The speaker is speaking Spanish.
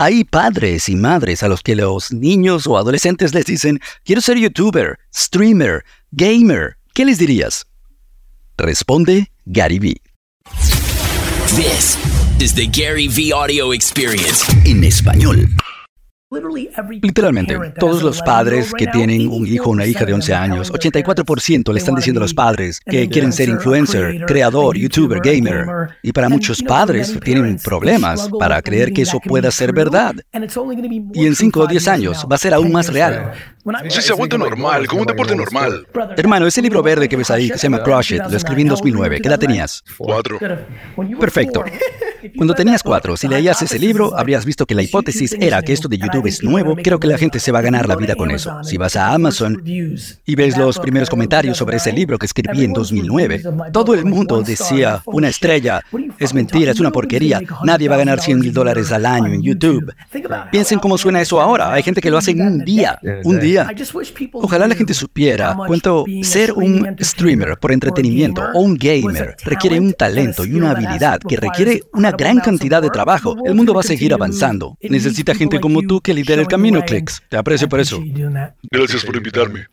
Hay padres y madres a los que los niños o adolescentes les dicen, quiero ser youtuber, streamer, gamer. ¿Qué les dirías? Responde Gary Vee. This is the Gary V audio experience. En español. Literalmente, todos los padres que tienen un hijo o una hija de 11 años, 84% le están diciendo a los padres que quieren ser influencer, creador, youtuber, gamer. Y para muchos padres tienen problemas para creer que eso pueda ser verdad. Y en 5 o 10 años va a ser aún más real. Sí, se ha vuelto normal, como un deporte normal. Hermano, ese libro verde que ves ahí, que se llama Crush It, lo escribí en 2009. ¿Qué edad tenías? Cuatro. Perfecto. Cuando tenías cuatro, si leías ese libro, habrías visto que la hipótesis era que esto de YouTube es nuevo. Creo que la gente se va a ganar la vida con eso. Si vas a Amazon y ves los primeros comentarios sobre ese libro que escribí en 2009, todo el mundo decía, una estrella, es mentira, es una porquería, nadie va a ganar 100 mil dólares al año en YouTube. Piensen cómo suena eso ahora. Hay gente que lo hace en un día, un día. Ojalá la gente supiera cuánto ser un streamer por entretenimiento o un gamer requiere un talento y una habilidad que requiere una gran cantidad de trabajo. El mundo va a seguir avanzando. Necesita gente como tú que lidere el camino, Clicks. Te aprecio por eso. Gracias por invitarme.